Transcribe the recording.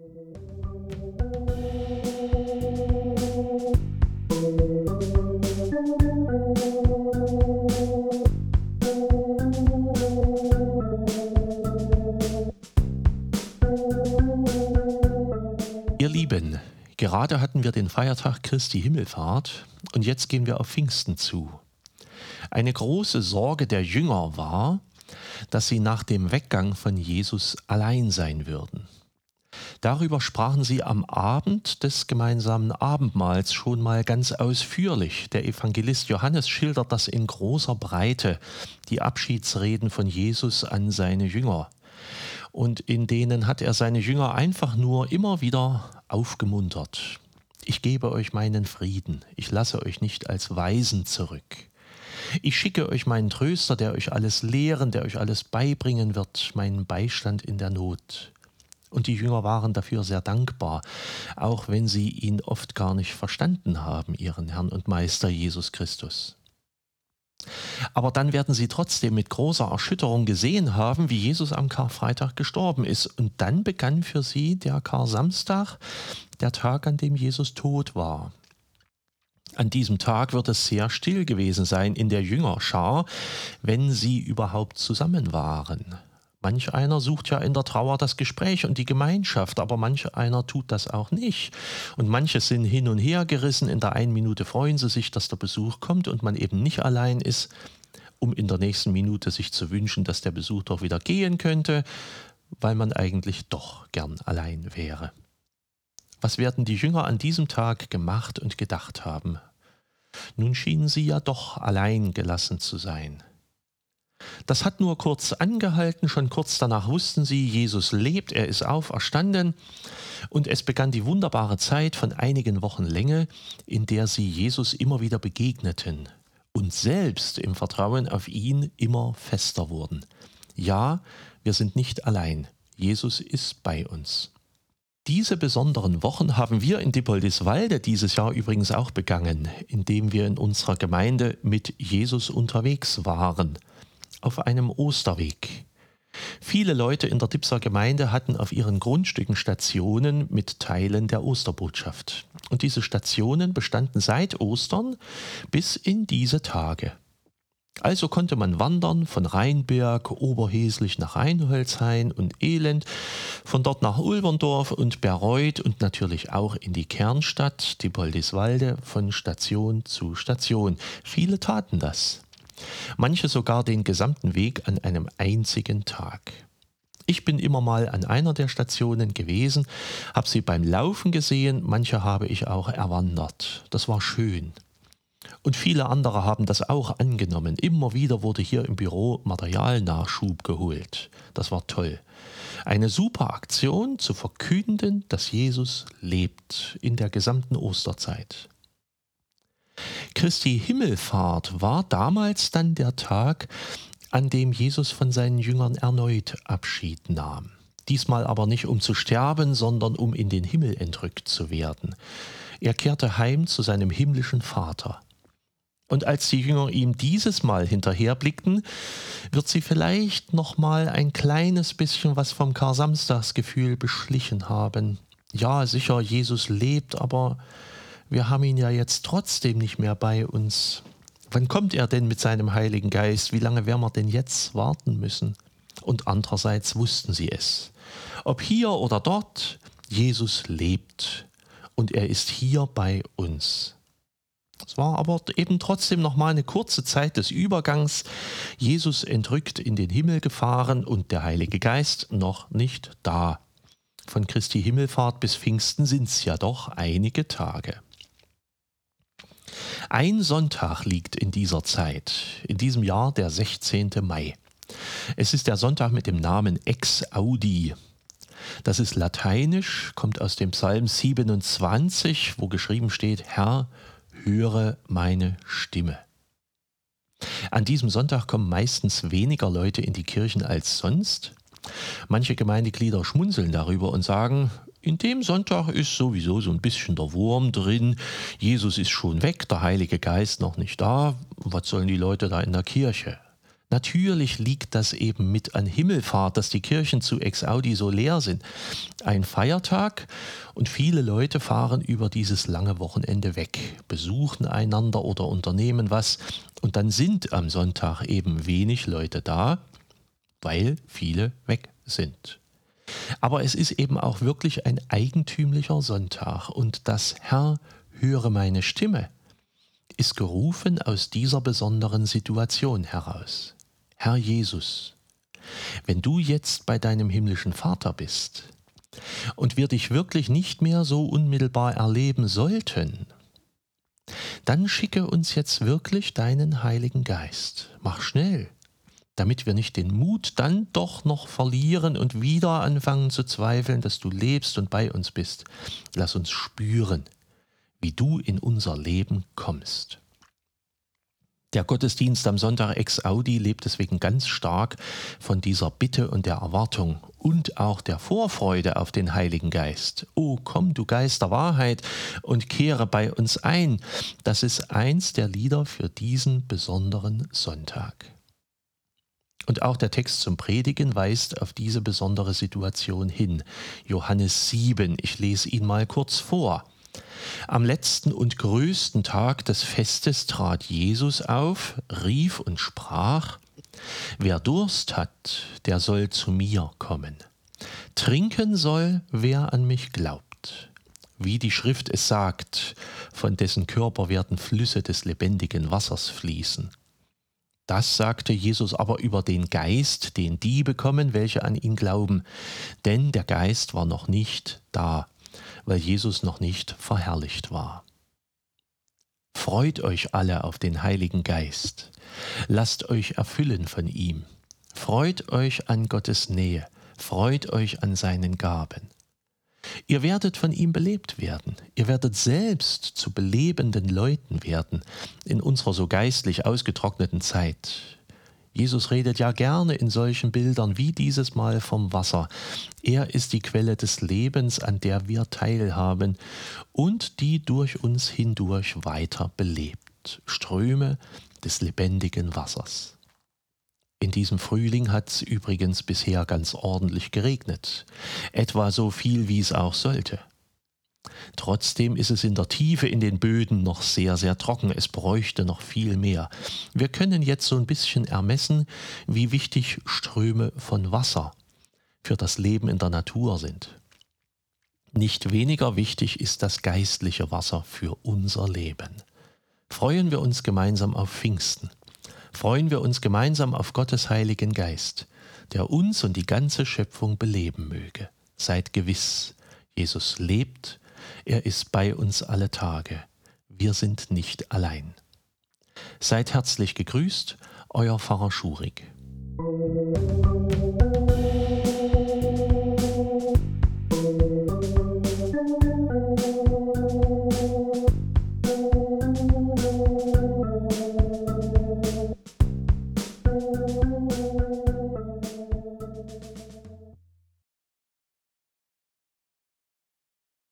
Ihr Lieben, gerade hatten wir den Feiertag Christi Himmelfahrt und jetzt gehen wir auf Pfingsten zu. Eine große Sorge der Jünger war, dass sie nach dem Weggang von Jesus allein sein würden. Darüber sprachen sie am Abend des gemeinsamen Abendmahls schon mal ganz ausführlich. Der Evangelist Johannes schildert das in großer Breite, die Abschiedsreden von Jesus an seine Jünger und in denen hat er seine Jünger einfach nur immer wieder aufgemuntert. Ich gebe euch meinen Frieden, ich lasse euch nicht als Weisen zurück. Ich schicke euch meinen Tröster, der euch alles lehren, der euch alles beibringen wird, meinen Beistand in der Not. Und die Jünger waren dafür sehr dankbar, auch wenn sie ihn oft gar nicht verstanden haben, ihren Herrn und Meister Jesus Christus. Aber dann werden sie trotzdem mit großer Erschütterung gesehen haben, wie Jesus am Karfreitag gestorben ist. Und dann begann für sie der Karsamstag, der Tag, an dem Jesus tot war. An diesem Tag wird es sehr still gewesen sein in der Jüngerschar, wenn sie überhaupt zusammen waren. Manch einer sucht ja in der Trauer das Gespräch und die Gemeinschaft, aber manch einer tut das auch nicht. Und manche sind hin und her gerissen. In der einen Minute freuen sie sich, dass der Besuch kommt und man eben nicht allein ist, um in der nächsten Minute sich zu wünschen, dass der Besuch doch wieder gehen könnte, weil man eigentlich doch gern allein wäre. Was werden die Jünger an diesem Tag gemacht und gedacht haben? Nun schienen sie ja doch allein gelassen zu sein. Das hat nur kurz angehalten, schon kurz danach wussten sie, Jesus lebt, er ist auferstanden und es begann die wunderbare Zeit von einigen Wochen Länge, in der sie Jesus immer wieder begegneten und selbst im Vertrauen auf ihn immer fester wurden. Ja, wir sind nicht allein, Jesus ist bei uns. Diese besonderen Wochen haben wir in Dippoldiswalde dieses Jahr übrigens auch begangen, indem wir in unserer Gemeinde mit Jesus unterwegs waren auf einem Osterweg. Viele Leute in der Dipser Gemeinde hatten auf ihren Grundstücken Stationen mit Teilen der Osterbotschaft. Und diese Stationen bestanden seit Ostern bis in diese Tage. Also konnte man wandern von Rheinberg, Oberheslich nach Rheinholzhain und Elend, von dort nach Ulverndorf und Bereuth und natürlich auch in die Kernstadt, die Boldiswalde, von Station zu Station. Viele taten das manche sogar den gesamten Weg an einem einzigen Tag. Ich bin immer mal an einer der Stationen gewesen, habe sie beim Laufen gesehen, manche habe ich auch erwandert. Das war schön. Und viele andere haben das auch angenommen. Immer wieder wurde hier im Büro Materialnachschub geholt. Das war toll. Eine super Aktion zu verkünden, dass Jesus lebt in der gesamten Osterzeit. Christi Himmelfahrt war damals dann der Tag, an dem Jesus von seinen Jüngern erneut Abschied nahm. Diesmal aber nicht um zu sterben, sondern um in den Himmel entrückt zu werden. Er kehrte heim zu seinem himmlischen Vater. Und als die Jünger ihm dieses Mal hinterherblickten, wird sie vielleicht noch mal ein kleines bisschen was vom Kar-Samstagsgefühl beschlichen haben. Ja, sicher, Jesus lebt, aber wir haben ihn ja jetzt trotzdem nicht mehr bei uns. Wann kommt er denn mit seinem Heiligen Geist? Wie lange werden wir denn jetzt warten müssen? Und andererseits wussten sie es. Ob hier oder dort, Jesus lebt und er ist hier bei uns. Es war aber eben trotzdem noch mal eine kurze Zeit des Übergangs. Jesus entrückt in den Himmel gefahren und der Heilige Geist noch nicht da. Von Christi Himmelfahrt bis Pfingsten sind es ja doch einige Tage. Ein Sonntag liegt in dieser Zeit, in diesem Jahr der 16. Mai. Es ist der Sonntag mit dem Namen Ex Audi. Das ist lateinisch, kommt aus dem Psalm 27, wo geschrieben steht, Herr, höre meine Stimme. An diesem Sonntag kommen meistens weniger Leute in die Kirchen als sonst. Manche Gemeindeglieder schmunzeln darüber und sagen, in dem Sonntag ist sowieso so ein bisschen der Wurm drin. Jesus ist schon weg, der Heilige Geist noch nicht da. Was sollen die Leute da in der Kirche? Natürlich liegt das eben mit an Himmelfahrt, dass die Kirchen zu Ex Audi so leer sind. Ein Feiertag und viele Leute fahren über dieses lange Wochenende weg, besuchen einander oder unternehmen was und dann sind am Sonntag eben wenig Leute da, weil viele weg sind. Aber es ist eben auch wirklich ein eigentümlicher Sonntag und das Herr höre meine Stimme ist gerufen aus dieser besonderen Situation heraus. Herr Jesus, wenn du jetzt bei deinem himmlischen Vater bist und wir dich wirklich nicht mehr so unmittelbar erleben sollten, dann schicke uns jetzt wirklich deinen Heiligen Geist. Mach schnell, damit wir nicht den Mut dann doch noch verlieren und wieder anfangen zu zweifeln, dass du lebst und bei uns bist. Lass uns spüren, wie du in unser Leben kommst. Der Gottesdienst am Sonntag ex Audi lebt deswegen ganz stark von dieser Bitte und der Erwartung und auch der Vorfreude auf den Heiligen Geist. O komm, du Geist der Wahrheit, und kehre bei uns ein. Das ist eins der Lieder für diesen besonderen Sonntag. Und auch der Text zum Predigen weist auf diese besondere Situation hin. Johannes 7, ich lese ihn mal kurz vor. Am letzten und größten Tag des Festes trat Jesus auf, rief und sprach, Wer Durst hat, der soll zu mir kommen. Trinken soll, wer an mich glaubt. Wie die Schrift es sagt, von dessen Körper werden Flüsse des lebendigen Wassers fließen. Das sagte Jesus aber über den Geist, den die bekommen, welche an ihn glauben, denn der Geist war noch nicht da, weil Jesus noch nicht verherrlicht war. Freut euch alle auf den Heiligen Geist. Lasst euch erfüllen von ihm. Freut euch an Gottes Nähe. Freut euch an seinen Gaben. Ihr werdet von ihm belebt werden. Ihr werdet selbst zu belebenden Leuten werden in unserer so geistlich ausgetrockneten Zeit. Jesus redet ja gerne in solchen Bildern wie dieses Mal vom Wasser. Er ist die Quelle des Lebens, an der wir teilhaben und die durch uns hindurch weiter belebt. Ströme des lebendigen Wassers. In diesem Frühling hat es übrigens bisher ganz ordentlich geregnet, etwa so viel, wie es auch sollte. Trotzdem ist es in der Tiefe in den Böden noch sehr, sehr trocken. Es bräuchte noch viel mehr. Wir können jetzt so ein bisschen ermessen, wie wichtig Ströme von Wasser für das Leben in der Natur sind. Nicht weniger wichtig ist das geistliche Wasser für unser Leben. Freuen wir uns gemeinsam auf Pfingsten. Freuen wir uns gemeinsam auf Gottes Heiligen Geist, der uns und die ganze Schöpfung beleben möge. Seid gewiss, Jesus lebt er ist bei uns alle Tage. Wir sind nicht allein. Seid herzlich gegrüßt, euer Pfarrer Schurig. Musik